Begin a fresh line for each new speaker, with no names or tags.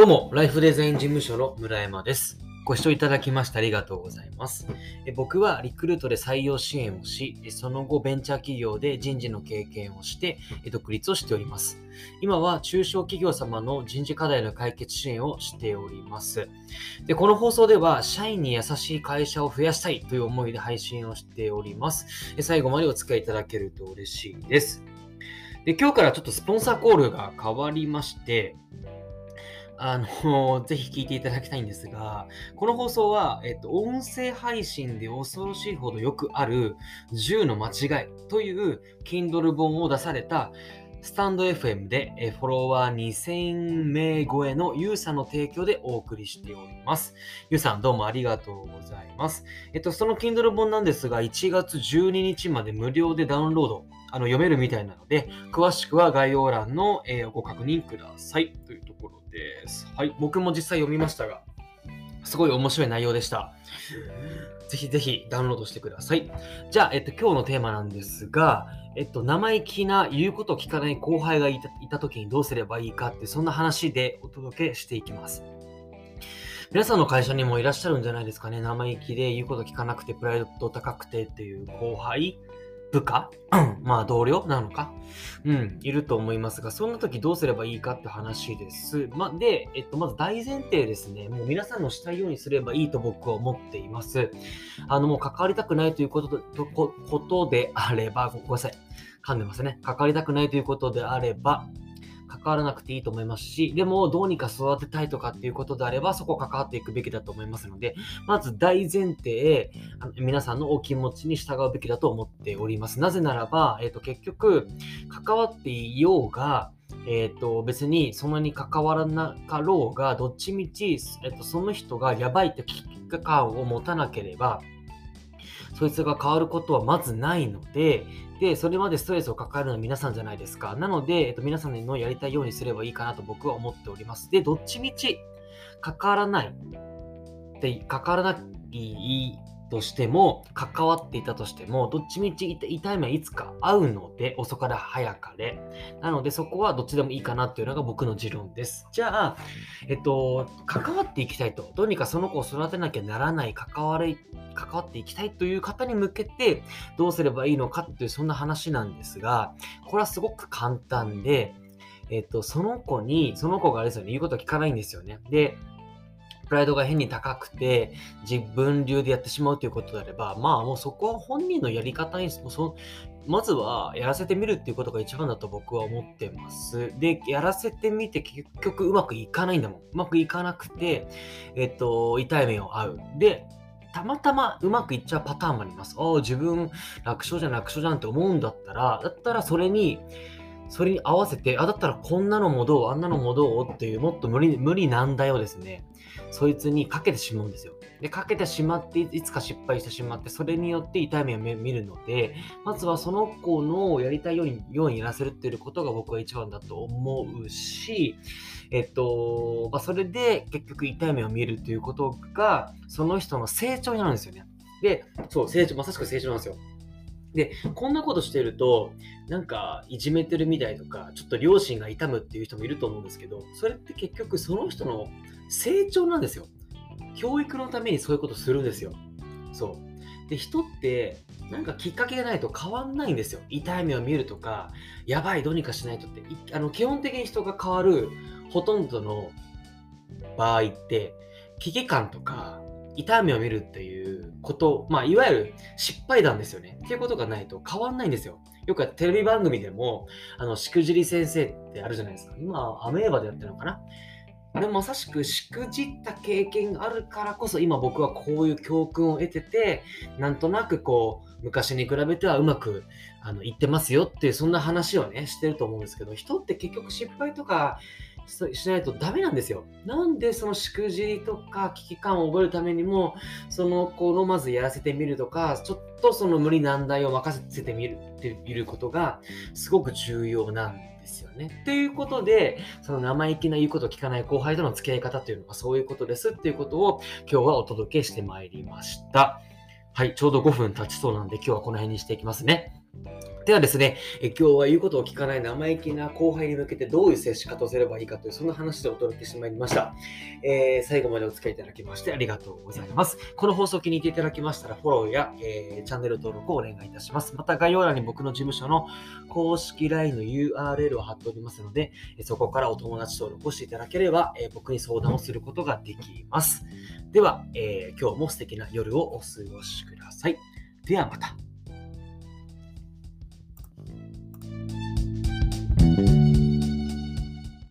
どうも、ライフデザイン事務所の村山です。ご視聴いただきましてありがとうございます。え僕はリクルートで採用支援をし、その後ベンチャー企業で人事の経験をして、独立をしております。今は中小企業様の人事課題の解決支援をしております。で、この放送では、社員に優しい会社を増やしたいという思いで配信をしております。最後までお付き合いいただけると嬉しいです。で、今日からちょっとスポンサーコールが変わりまして、あの、ぜひ聞いていただきたいんですが、この放送は、えっと、音声配信で恐ろしいほどよくある10の間違いという Kindle 本を出されたスタンド FM でフォロワー2000名超えのゆうさんの提供でお送りしております。ゆうさんどうもありがとうございます。えっと、その Kindle 本なんですが、1月12日まで無料でダウンロード、あの読めるみたいなので、詳しくは概要欄の、えーご確認くださいというです。はい、僕も実際読みましたが、すごい面白い内容でした。ぜひぜひダウンロードしてください。じゃあ、えっと、今日のテーマなんですが、えっと、生意気な言うこと聞かない後輩がいた時にどうすればいいかって、そんな話でお届けしていきます。皆さんの会社にもいらっしゃるんじゃないですかね。生意気で言うこと聞かなくて、プライド高くてっていう後輩部下？まあ同僚なのか？うん、いると思いますが、そんな時どうすればいいかって話です。ま、で、えっと、まず大前提ですね。もう皆さんのしたいようにすればいいと僕は思っています。あの、もう関わりたくないということでとこことであれば、ごめんなさい。噛んでますね。関わりたくないということであれば、関わらなくていいと思いますし、でもどうにか育てたいとかっていうことであれば、そこ関わっていくべきだと思いますので、まず大前提、あの皆さんのお気持ちに従うべきだと思っております。なぜならば、えっ、と、結局、関わっていようが、えっ、と、別にそんなに関わらなかろうが、どっちみち、えっ、と、その人がやばいって危機感を持たなければ、そいつが変わることはまずないので、で、それまでストレスを抱えるのは皆さんじゃないですか。なので、えっと、皆さんのやりたいようにすればいいかなと僕は思っております。で、どっちみち関わらないって、関わらないとしても、関わっていたとしても、どっちみち痛い目はいつか会うので、遅かれ早かれ。なので、そこはどっちでもいいかなっていうのが僕の持論です。じゃあ、えっと、関わっていきたいと、どうにかその子を育てなきゃならない、関わり、関わっていきたいという方に向けて、どうすればいいのかっていう、そんな話なんですが、これはすごく簡単で、えっと、その子に、その子があれですよね、言うこと聞かないんですよね。で、プライドが変に高くて、自分流でやってしまうということであれば、まあもうそこは本人のやり方に、そまずはやらせてみるっていうことが一番だと僕は思ってます。で、やらせてみて結局うまくいかないんだもん。うまくいかなくて、えっと、痛い目を合う。で、たまたまうまくいっちゃうパターンもあります。ああ、自分楽勝じゃん楽勝じゃんって思うんだったら、だったらそれに、それに合わせて、あ、だったらこんなのもどう、あんなのもどうっていう、もっと無理、無理難題をですね、そいつにかけてしまうんですよ。で、かけてしまって、いつか失敗してしまって、それによって痛い目を見るので、まずはその子のやりたいようにようにやらせるっていうことが僕は一番だと思うし、えっと、まあ、それで結局痛い目を見るということが、その人の成長になるんですよね。で、そう、成長、まさしく成長なんですよ。で、こんなことしてると、なんか、いじめてるみたいとか、ちょっと両親が痛むっていう人もいると思うんですけど、それって結局その人の成長なんですよ。教育のためにそういうことするんですよ。そう。で、人って、なんかきっかけがないと変わんないんですよ。痛い目を見るとか、やばい、どうにかしないとって。あの基本的に人が変わるほとんどの場合って、危機感とか、痛い目を見るっていうこと、まあ、いわゆる失敗談ですよね。っていうことがないと変わんないんですよ。よくテレビ番組でも、あの、しくじり先生ってあるじゃないですか。今、アメーバでやってるのかなでもまさしくしくじった経験があるからこそ今僕はこういう教訓を得ててなんとなくこう昔に比べてはうまくあのいってますよっていうそんな話をねしてると思うんですけど人って結局失敗とかしないとダメなんですよ。なんでそのしくじりとか危機感を覚えるためにもその子のまずやらせてみるとかちょっとその無理難題を任せてみるっていうことがすごく重要なんですよね。ということでその生意気な言うことを聞かない後輩との付き合い方というのはそういうことですっていうことを今日はお届けしてまいりました。はい、ちょうど5分経ちそうなんで今日はこの辺にしていきますね。ではですね、え今日は言うことを聞かない生意気な後輩に向けてどういう接し方をすればいいかという、そんな話でお届けしてまいりました。えー、最後までお付き合いいただきましてありがとうございます。この放送を気に入っていただきましたら、フォローや、えー、チャンネル登録をお願いいたします。また概要欄に僕の事務所の公式 LINE の URL を貼っておりますので、そこからお友達登録をしていただければ、え僕に相談をすることができます。では、え、今日も素敵な夜をお過ごしください。ではまた。